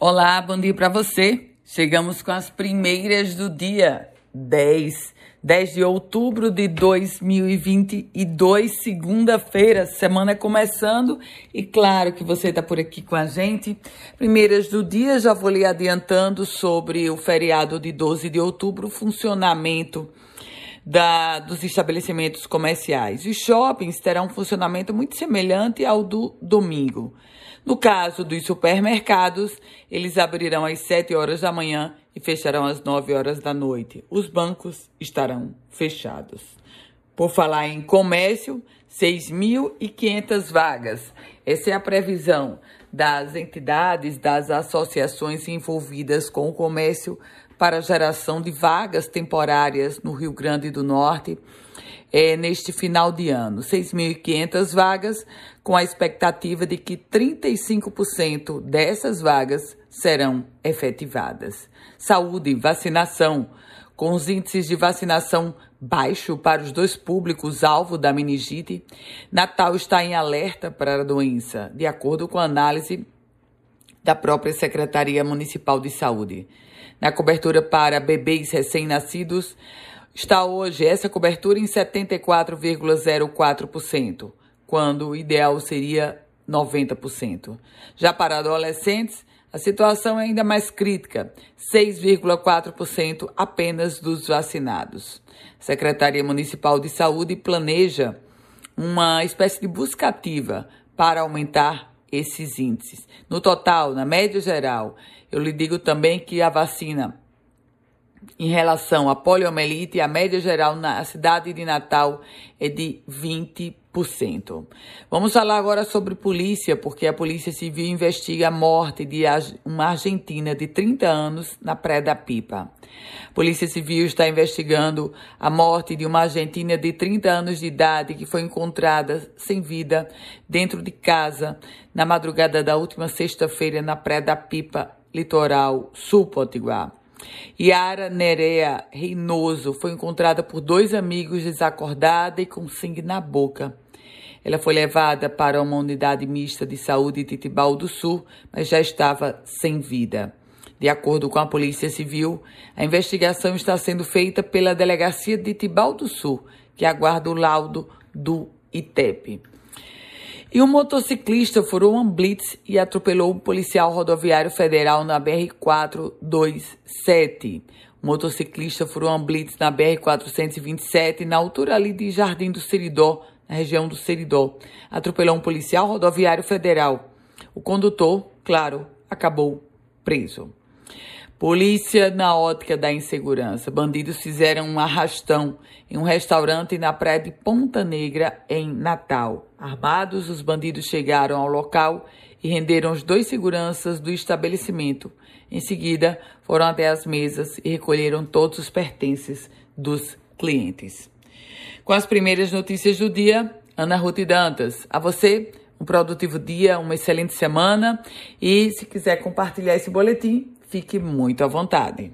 Olá, bom dia para você. Chegamos com as primeiras do dia 10, 10 de outubro de 2022, segunda-feira, semana começando e claro que você está por aqui com a gente. Primeiras do dia, já vou lhe adiantando sobre o feriado de 12 de outubro, funcionamento da, dos estabelecimentos comerciais. Os shoppings terão um funcionamento muito semelhante ao do domingo. No caso dos supermercados, eles abrirão às 7 horas da manhã e fecharão às 9 horas da noite. Os bancos estarão fechados. Por falar em comércio, 6.500 vagas. Essa é a previsão das entidades, das associações envolvidas com o comércio para geração de vagas temporárias no Rio Grande do Norte é, neste final de ano. 6.500 vagas, com a expectativa de que 35% dessas vagas serão efetivadas. Saúde, vacinação. Com os índices de vacinação baixo para os dois públicos alvo da meningite, Natal está em alerta para a doença, de acordo com a análise da própria Secretaria Municipal de Saúde. Na cobertura para bebês recém-nascidos, está hoje essa cobertura em 74,04%, quando o ideal seria 90%. Já para adolescentes, a situação é ainda mais crítica, 6,4% apenas dos vacinados. A Secretaria Municipal de Saúde planeja uma espécie de busca ativa para aumentar esses índices. No total, na média geral, eu lhe digo também que a vacina em relação à poliomielite, a média geral na cidade de Natal é de 20%. Vamos falar agora sobre polícia, porque a Polícia Civil investiga a morte de uma argentina de 30 anos na Praia da Pipa. A Polícia Civil está investigando a morte de uma argentina de 30 anos de idade que foi encontrada sem vida dentro de casa na madrugada da última sexta-feira na Praia da Pipa, litoral sul potiguar. Yara Nerea Reinoso foi encontrada por dois amigos desacordada e com sangue na boca. Ela foi levada para uma unidade mista de saúde de Tibau do Sul, mas já estava sem vida. De acordo com a Polícia Civil, a investigação está sendo feita pela Delegacia de Tibau do Sul, que aguarda o laudo do ITEP. E um motociclista furou um blitz e atropelou um policial rodoviário federal na BR-427. O motociclista furou um blitz na BR-427, na altura ali de Jardim do Seridó, na região do Seridó. Atropelou um policial rodoviário federal. O condutor, claro, acabou preso. Polícia na ótica da insegurança. Bandidos fizeram um arrastão em um restaurante na praia de Ponta Negra, em Natal. Armados, os bandidos chegaram ao local e renderam os dois seguranças do estabelecimento. Em seguida, foram até as mesas e recolheram todos os pertences dos clientes. Com as primeiras notícias do dia, Ana Ruth Dantas. A você, um produtivo dia, uma excelente semana e se quiser compartilhar esse boletim, fique muito à vontade.